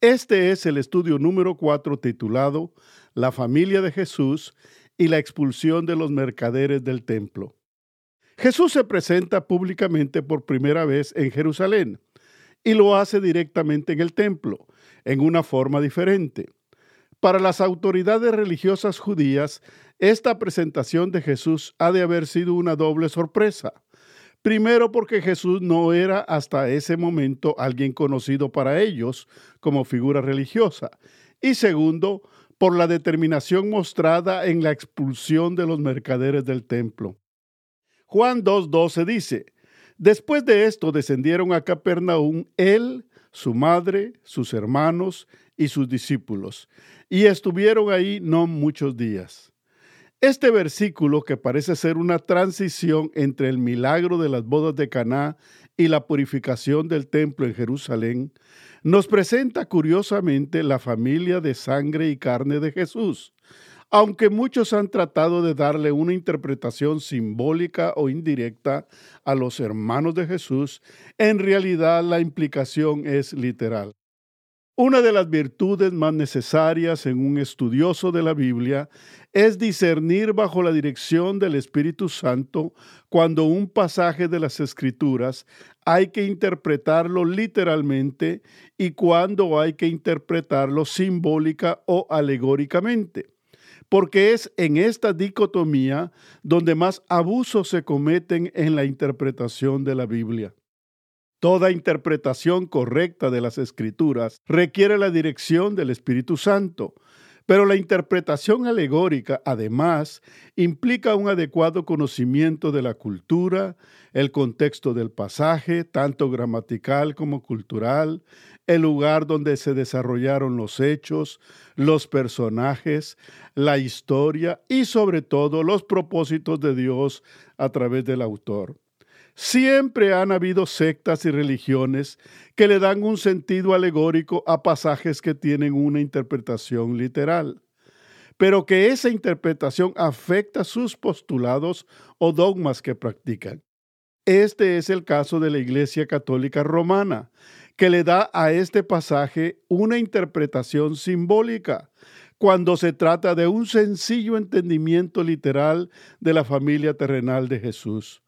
Este es el estudio número 4 titulado La familia de Jesús y la expulsión de los mercaderes del templo. Jesús se presenta públicamente por primera vez en Jerusalén y lo hace directamente en el templo, en una forma diferente. Para las autoridades religiosas judías, esta presentación de Jesús ha de haber sido una doble sorpresa. Primero porque Jesús no era hasta ese momento alguien conocido para ellos como figura religiosa. Y segundo, por la determinación mostrada en la expulsión de los mercaderes del templo. Juan 2.12 dice, Después de esto descendieron a Capernaum él, su madre, sus hermanos y sus discípulos, y estuvieron ahí no muchos días. Este versículo, que parece ser una transición entre el milagro de las bodas de Caná y la purificación del templo en Jerusalén, nos presenta curiosamente la familia de sangre y carne de Jesús. Aunque muchos han tratado de darle una interpretación simbólica o indirecta a los hermanos de Jesús, en realidad la implicación es literal. Una de las virtudes más necesarias en un estudioso de la Biblia es discernir bajo la dirección del Espíritu Santo cuando un pasaje de las Escrituras hay que interpretarlo literalmente y cuando hay que interpretarlo simbólica o alegóricamente. Porque es en esta dicotomía donde más abusos se cometen en la interpretación de la Biblia. Toda interpretación correcta de las escrituras requiere la dirección del Espíritu Santo, pero la interpretación alegórica, además, implica un adecuado conocimiento de la cultura, el contexto del pasaje, tanto gramatical como cultural, el lugar donde se desarrollaron los hechos, los personajes, la historia y sobre todo los propósitos de Dios a través del autor. Siempre han habido sectas y religiones que le dan un sentido alegórico a pasajes que tienen una interpretación literal, pero que esa interpretación afecta sus postulados o dogmas que practican. Este es el caso de la Iglesia Católica Romana, que le da a este pasaje una interpretación simbólica, cuando se trata de un sencillo entendimiento literal de la familia terrenal de Jesús.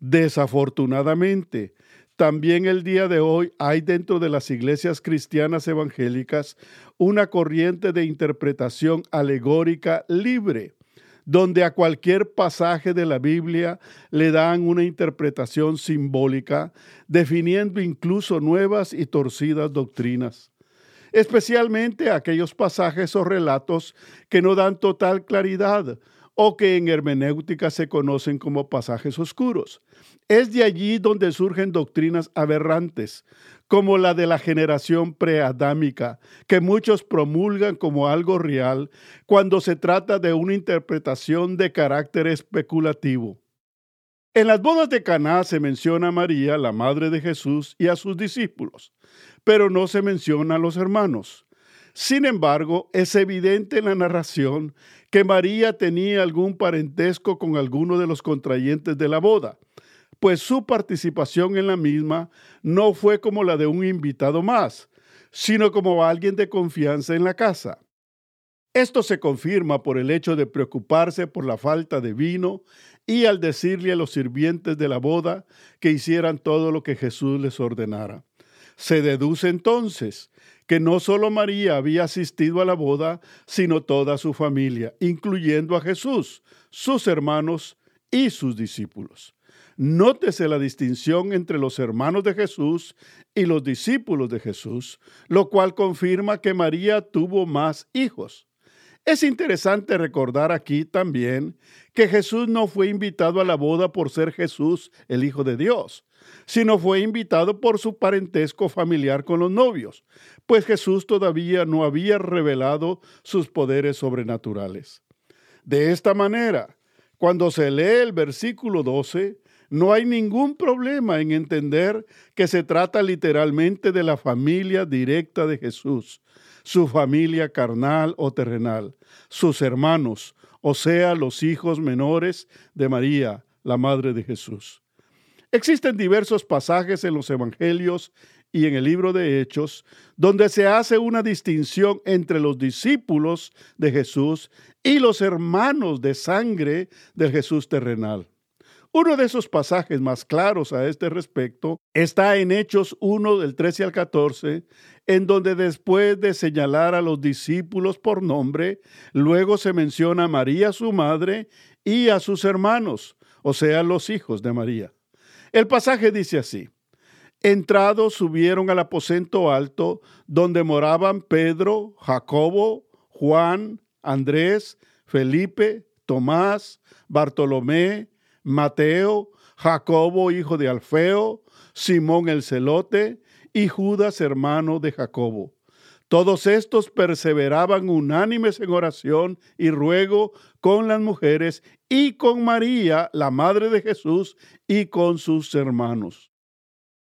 Desafortunadamente, también el día de hoy hay dentro de las iglesias cristianas evangélicas una corriente de interpretación alegórica libre, donde a cualquier pasaje de la Biblia le dan una interpretación simbólica, definiendo incluso nuevas y torcidas doctrinas. Especialmente aquellos pasajes o relatos que no dan total claridad o que en hermenéutica se conocen como pasajes oscuros. Es de allí donde surgen doctrinas aberrantes, como la de la generación preadámica, que muchos promulgan como algo real cuando se trata de una interpretación de carácter especulativo. En las bodas de Caná se menciona a María, la madre de Jesús, y a sus discípulos, pero no se menciona a los hermanos. Sin embargo, es evidente en la narración que María tenía algún parentesco con alguno de los contrayentes de la boda, pues su participación en la misma no fue como la de un invitado más, sino como alguien de confianza en la casa. Esto se confirma por el hecho de preocuparse por la falta de vino y al decirle a los sirvientes de la boda que hicieran todo lo que Jesús les ordenara. Se deduce entonces que no solo María había asistido a la boda, sino toda su familia, incluyendo a Jesús, sus hermanos y sus discípulos. Nótese la distinción entre los hermanos de Jesús y los discípulos de Jesús, lo cual confirma que María tuvo más hijos. Es interesante recordar aquí también que Jesús no fue invitado a la boda por ser Jesús el Hijo de Dios, sino fue invitado por su parentesco familiar con los novios, pues Jesús todavía no había revelado sus poderes sobrenaturales. De esta manera, cuando se lee el versículo 12, no hay ningún problema en entender que se trata literalmente de la familia directa de Jesús, su familia carnal o terrenal, sus hermanos, o sea, los hijos menores de María, la madre de Jesús. Existen diversos pasajes en los Evangelios y en el libro de Hechos donde se hace una distinción entre los discípulos de Jesús y los hermanos de sangre del Jesús terrenal. Uno de esos pasajes más claros a este respecto está en Hechos 1 del 13 al 14, en donde después de señalar a los discípulos por nombre, luego se menciona a María su madre y a sus hermanos, o sea, los hijos de María. El pasaje dice así, Entrados subieron al aposento alto donde moraban Pedro, Jacobo, Juan, Andrés, Felipe, Tomás, Bartolomé, Mateo, Jacobo, hijo de Alfeo, Simón el celote y Judas, hermano de Jacobo. Todos estos perseveraban unánimes en oración y ruego con las mujeres y con María, la madre de Jesús, y con sus hermanos.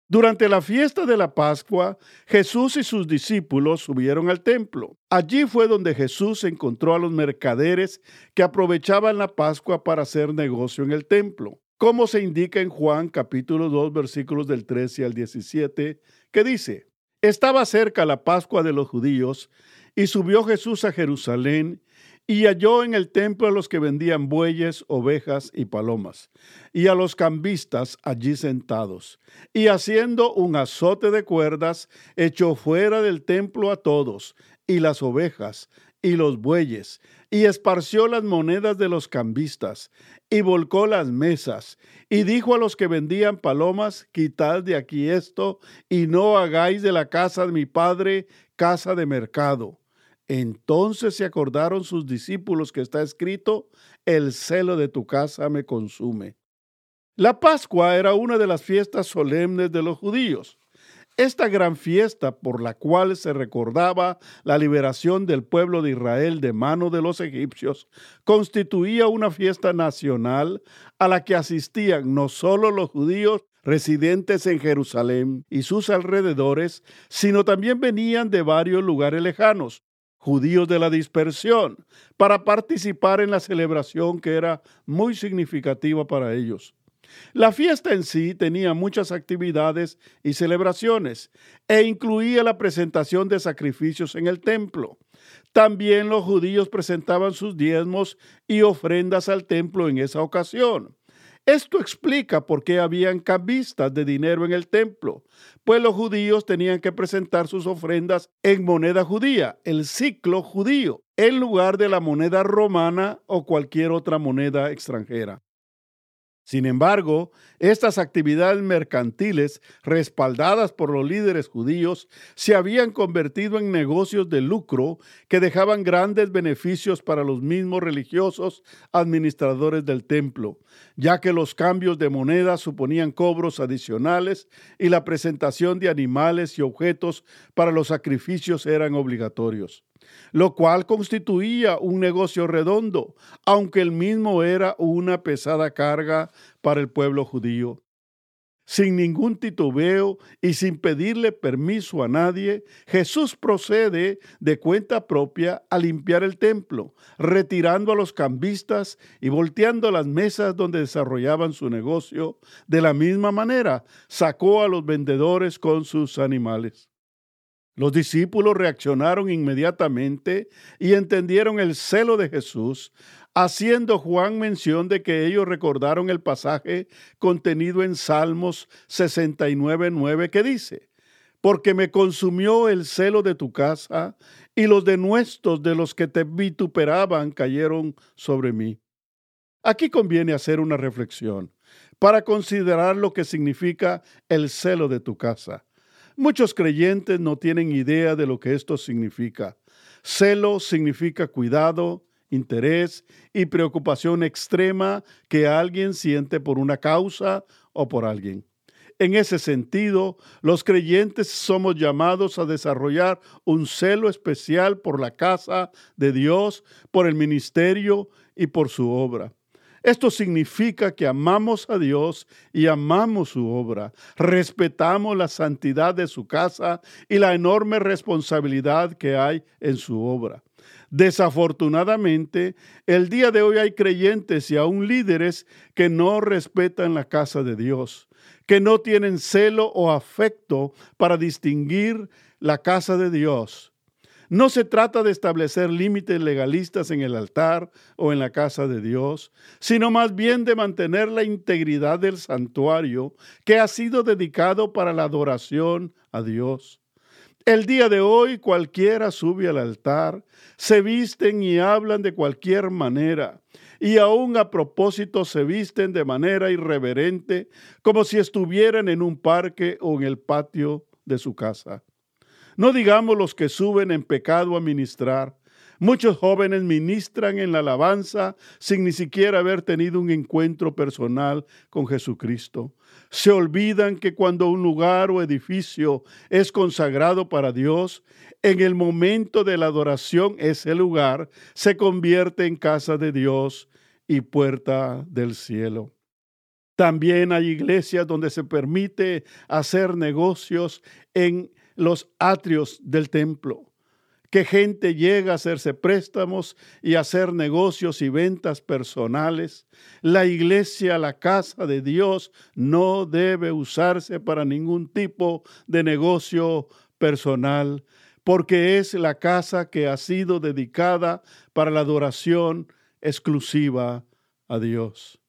Durante la fiesta de la Pascua, Jesús y sus discípulos subieron al templo. Allí fue donde Jesús encontró a los mercaderes que aprovechaban la Pascua para hacer negocio en el templo, como se indica en Juan capítulo 2 versículos del 13 al 17, que dice, Estaba cerca la Pascua de los judíos, y subió Jesús a Jerusalén, y halló en el templo a los que vendían bueyes, ovejas y palomas, y a los cambistas allí sentados. Y haciendo un azote de cuerdas, echó fuera del templo a todos, y las ovejas, y los bueyes, y esparció las monedas de los cambistas, y volcó las mesas, y dijo a los que vendían palomas, quitad de aquí esto, y no hagáis de la casa de mi padre casa de mercado. Entonces se acordaron sus discípulos que está escrito, el celo de tu casa me consume. La Pascua era una de las fiestas solemnes de los judíos. Esta gran fiesta por la cual se recordaba la liberación del pueblo de Israel de mano de los egipcios constituía una fiesta nacional a la que asistían no solo los judíos residentes en Jerusalén y sus alrededores, sino también venían de varios lugares lejanos, judíos de la dispersión, para participar en la celebración que era muy significativa para ellos. La fiesta en sí tenía muchas actividades y celebraciones e incluía la presentación de sacrificios en el templo. También los judíos presentaban sus diezmos y ofrendas al templo en esa ocasión. Esto explica por qué habían cambistas de dinero en el templo, pues los judíos tenían que presentar sus ofrendas en moneda judía, el ciclo judío, en lugar de la moneda romana o cualquier otra moneda extranjera. Sin embargo, estas actividades mercantiles, respaldadas por los líderes judíos, se habían convertido en negocios de lucro que dejaban grandes beneficios para los mismos religiosos administradores del templo, ya que los cambios de moneda suponían cobros adicionales y la presentación de animales y objetos para los sacrificios eran obligatorios lo cual constituía un negocio redondo, aunque el mismo era una pesada carga para el pueblo judío. Sin ningún titubeo y sin pedirle permiso a nadie, Jesús procede de cuenta propia a limpiar el templo, retirando a los cambistas y volteando las mesas donde desarrollaban su negocio. De la misma manera, sacó a los vendedores con sus animales. Los discípulos reaccionaron inmediatamente y entendieron el celo de Jesús, haciendo Juan mención de que ellos recordaron el pasaje contenido en Salmos 69.9 que dice, porque me consumió el celo de tu casa y los denuestos de los que te vituperaban cayeron sobre mí. Aquí conviene hacer una reflexión para considerar lo que significa el celo de tu casa. Muchos creyentes no tienen idea de lo que esto significa. Celo significa cuidado, interés y preocupación extrema que alguien siente por una causa o por alguien. En ese sentido, los creyentes somos llamados a desarrollar un celo especial por la casa de Dios, por el ministerio y por su obra. Esto significa que amamos a Dios y amamos su obra, respetamos la santidad de su casa y la enorme responsabilidad que hay en su obra. Desafortunadamente, el día de hoy hay creyentes y aún líderes que no respetan la casa de Dios, que no tienen celo o afecto para distinguir la casa de Dios. No se trata de establecer límites legalistas en el altar o en la casa de Dios, sino más bien de mantener la integridad del santuario que ha sido dedicado para la adoración a Dios. El día de hoy cualquiera sube al altar, se visten y hablan de cualquier manera, y aún a propósito se visten de manera irreverente, como si estuvieran en un parque o en el patio de su casa. No digamos los que suben en pecado a ministrar, Muchos jóvenes ministran en la alabanza sin ni siquiera haber tenido un encuentro personal con Jesucristo. Se olvidan que cuando un lugar o edificio es consagrado para Dios, en el momento de la adoración ese lugar se convierte en casa de Dios y puerta del cielo. También hay iglesias donde se permite hacer negocios en los atrios del templo que gente llega a hacerse préstamos y hacer negocios y ventas personales. La iglesia, la casa de Dios, no debe usarse para ningún tipo de negocio personal, porque es la casa que ha sido dedicada para la adoración exclusiva a Dios.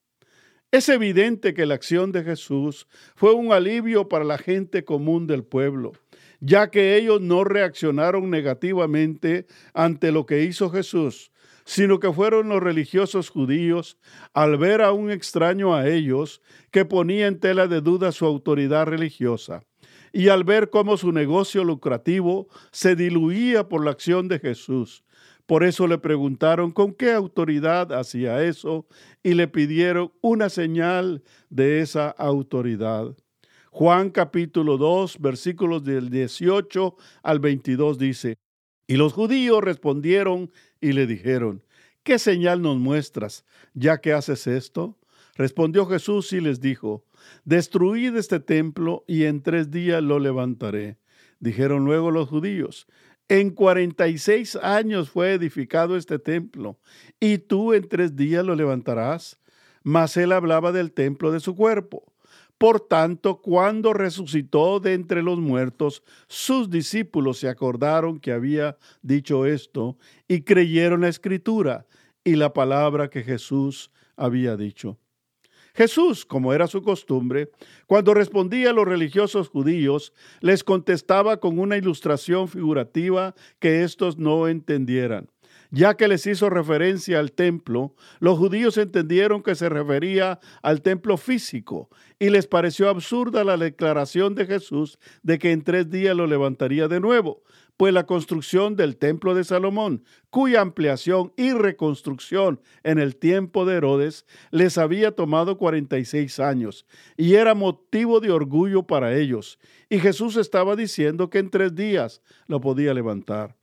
Es evidente que la acción de Jesús fue un alivio para la gente común del pueblo ya que ellos no reaccionaron negativamente ante lo que hizo Jesús, sino que fueron los religiosos judíos al ver a un extraño a ellos que ponía en tela de duda su autoridad religiosa y al ver cómo su negocio lucrativo se diluía por la acción de Jesús. Por eso le preguntaron con qué autoridad hacía eso y le pidieron una señal de esa autoridad. Juan capítulo 2, versículos del 18 al 22 dice, Y los judíos respondieron y le dijeron, ¿qué señal nos muestras ya que haces esto? Respondió Jesús y les dijo, Destruid este templo y en tres días lo levantaré. Dijeron luego los judíos, en cuarenta y seis años fue edificado este templo, y tú en tres días lo levantarás. Mas él hablaba del templo de su cuerpo. Por tanto, cuando resucitó de entre los muertos, sus discípulos se acordaron que había dicho esto y creyeron la escritura y la palabra que Jesús había dicho. Jesús, como era su costumbre, cuando respondía a los religiosos judíos, les contestaba con una ilustración figurativa que éstos no entendieran. Ya que les hizo referencia al templo, los judíos entendieron que se refería al templo físico y les pareció absurda la declaración de Jesús de que en tres días lo levantaría de nuevo, pues la construcción del templo de Salomón, cuya ampliación y reconstrucción en el tiempo de Herodes les había tomado 46 años y era motivo de orgullo para ellos, y Jesús estaba diciendo que en tres días lo podía levantar.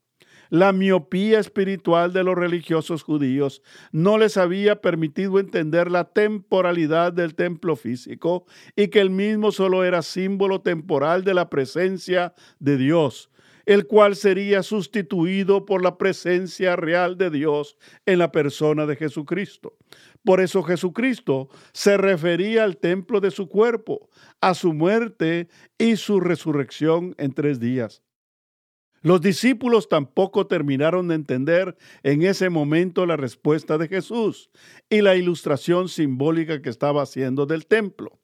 La miopía espiritual de los religiosos judíos no les había permitido entender la temporalidad del templo físico y que el mismo solo era símbolo temporal de la presencia de Dios, el cual sería sustituido por la presencia real de Dios en la persona de Jesucristo. Por eso Jesucristo se refería al templo de su cuerpo, a su muerte y su resurrección en tres días. Los discípulos tampoco terminaron de entender en ese momento la respuesta de Jesús y la ilustración simbólica que estaba haciendo del templo.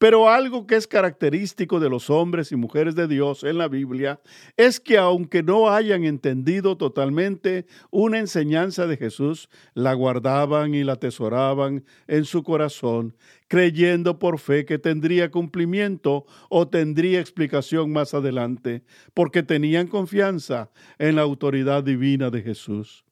Pero algo que es característico de los hombres y mujeres de Dios en la Biblia es que aunque no hayan entendido totalmente una enseñanza de Jesús, la guardaban y la atesoraban en su corazón, creyendo por fe que tendría cumplimiento o tendría explicación más adelante, porque tenían confianza en la autoridad divina de Jesús.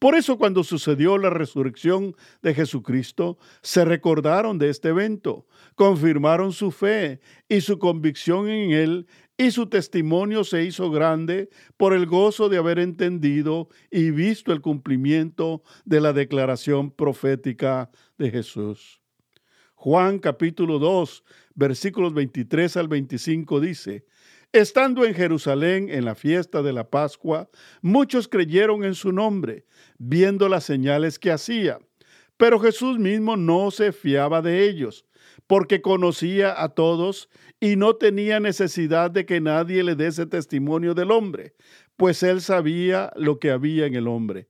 Por eso cuando sucedió la resurrección de Jesucristo, se recordaron de este evento, confirmaron su fe y su convicción en él, y su testimonio se hizo grande por el gozo de haber entendido y visto el cumplimiento de la declaración profética de Jesús. Juan capítulo 2, versículos 23 al 25 dice, Estando en Jerusalén en la fiesta de la Pascua, muchos creyeron en su nombre, viendo las señales que hacía. Pero Jesús mismo no se fiaba de ellos, porque conocía a todos y no tenía necesidad de que nadie le diese testimonio del hombre, pues él sabía lo que había en el hombre.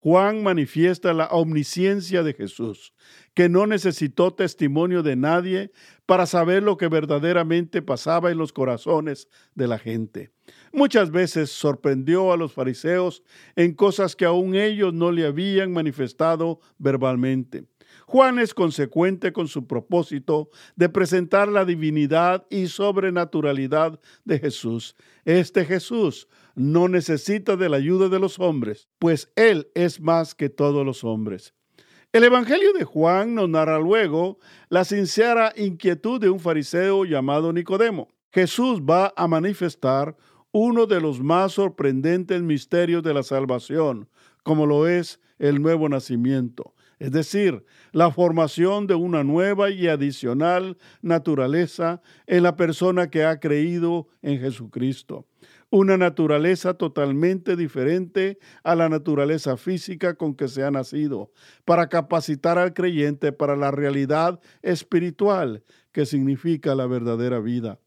Juan manifiesta la omnisciencia de Jesús, que no necesitó testimonio de nadie para saber lo que verdaderamente pasaba en los corazones de la gente. Muchas veces sorprendió a los fariseos en cosas que aún ellos no le habían manifestado verbalmente. Juan es consecuente con su propósito de presentar la divinidad y sobrenaturalidad de Jesús. Este Jesús no necesita de la ayuda de los hombres, pues Él es más que todos los hombres. El Evangelio de Juan nos narra luego la sincera inquietud de un fariseo llamado Nicodemo. Jesús va a manifestar uno de los más sorprendentes misterios de la salvación, como lo es el nuevo nacimiento, es decir, la formación de una nueva y adicional naturaleza en la persona que ha creído en Jesucristo una naturaleza totalmente diferente a la naturaleza física con que se ha nacido, para capacitar al creyente para la realidad espiritual que significa la verdadera vida.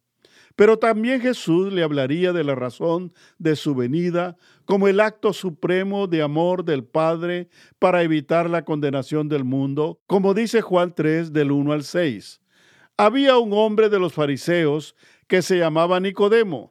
Pero también Jesús le hablaría de la razón de su venida como el acto supremo de amor del Padre para evitar la condenación del mundo, como dice Juan 3 del 1 al 6. Había un hombre de los fariseos que se llamaba Nicodemo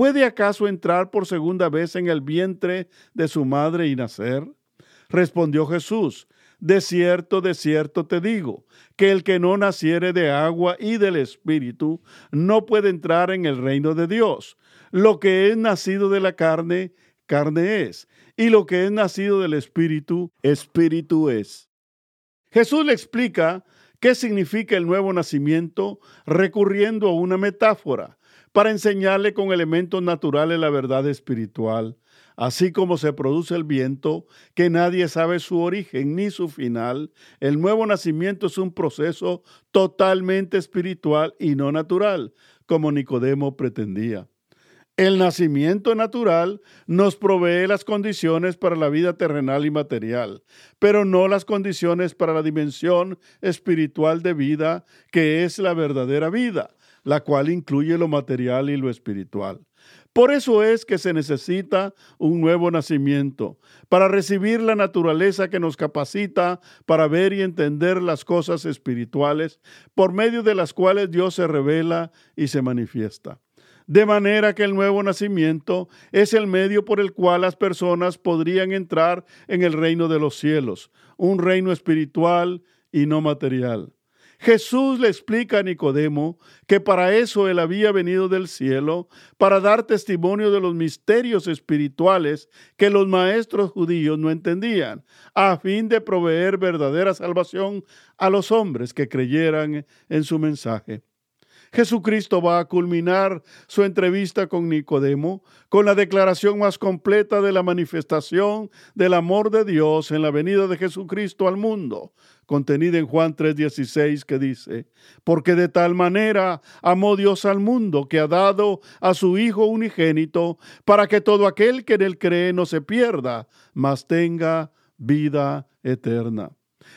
¿Puede acaso entrar por segunda vez en el vientre de su madre y nacer? Respondió Jesús, de cierto, de cierto te digo, que el que no naciere de agua y del Espíritu no puede entrar en el reino de Dios. Lo que es nacido de la carne, carne es, y lo que es nacido del Espíritu, Espíritu es. Jesús le explica qué significa el nuevo nacimiento recurriendo a una metáfora para enseñarle con elementos naturales la verdad espiritual, así como se produce el viento, que nadie sabe su origen ni su final. El nuevo nacimiento es un proceso totalmente espiritual y no natural, como Nicodemo pretendía. El nacimiento natural nos provee las condiciones para la vida terrenal y material, pero no las condiciones para la dimensión espiritual de vida, que es la verdadera vida la cual incluye lo material y lo espiritual. Por eso es que se necesita un nuevo nacimiento, para recibir la naturaleza que nos capacita para ver y entender las cosas espirituales, por medio de las cuales Dios se revela y se manifiesta. De manera que el nuevo nacimiento es el medio por el cual las personas podrían entrar en el reino de los cielos, un reino espiritual y no material. Jesús le explica a Nicodemo que para eso él había venido del cielo, para dar testimonio de los misterios espirituales que los maestros judíos no entendían, a fin de proveer verdadera salvación a los hombres que creyeran en su mensaje. Jesucristo va a culminar su entrevista con Nicodemo con la declaración más completa de la manifestación del amor de Dios en la venida de Jesucristo al mundo, contenida en Juan 3:16 que dice, porque de tal manera amó Dios al mundo que ha dado a su Hijo unigénito para que todo aquel que en él cree no se pierda, mas tenga vida eterna.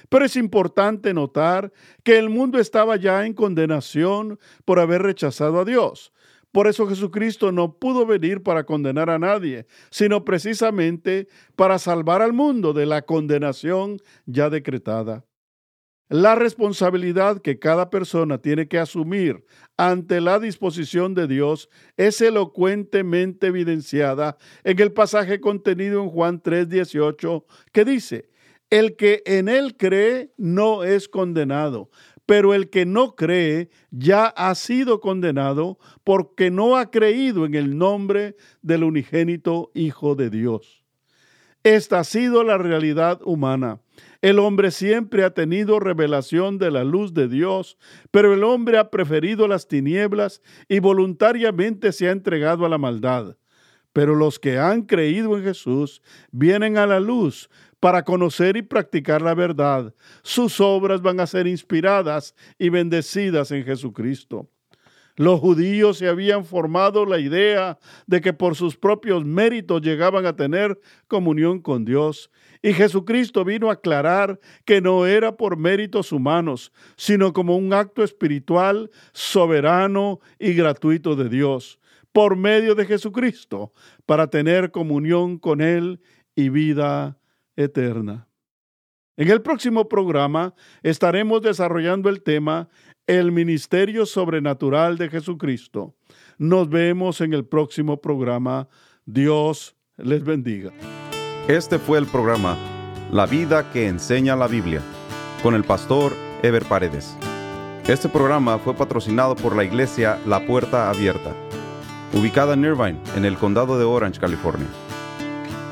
Pero es importante notar que el mundo estaba ya en condenación por haber rechazado a Dios. Por eso Jesucristo no pudo venir para condenar a nadie, sino precisamente para salvar al mundo de la condenación ya decretada. La responsabilidad que cada persona tiene que asumir ante la disposición de Dios es elocuentemente evidenciada en el pasaje contenido en Juan 3:18 que dice, el que en él cree no es condenado, pero el que no cree ya ha sido condenado porque no ha creído en el nombre del unigénito Hijo de Dios. Esta ha sido la realidad humana. El hombre siempre ha tenido revelación de la luz de Dios, pero el hombre ha preferido las tinieblas y voluntariamente se ha entregado a la maldad. Pero los que han creído en Jesús vienen a la luz para conocer y practicar la verdad. Sus obras van a ser inspiradas y bendecidas en Jesucristo. Los judíos se habían formado la idea de que por sus propios méritos llegaban a tener comunión con Dios. Y Jesucristo vino a aclarar que no era por méritos humanos, sino como un acto espiritual, soberano y gratuito de Dios, por medio de Jesucristo, para tener comunión con Él y vida eterna. En el próximo programa estaremos desarrollando el tema El Ministerio Sobrenatural de Jesucristo. Nos vemos en el próximo programa. Dios les bendiga. Este fue el programa La vida que enseña la Biblia con el pastor Ever Paredes. Este programa fue patrocinado por la iglesia La Puerta Abierta, ubicada en Irvine, en el condado de Orange, California.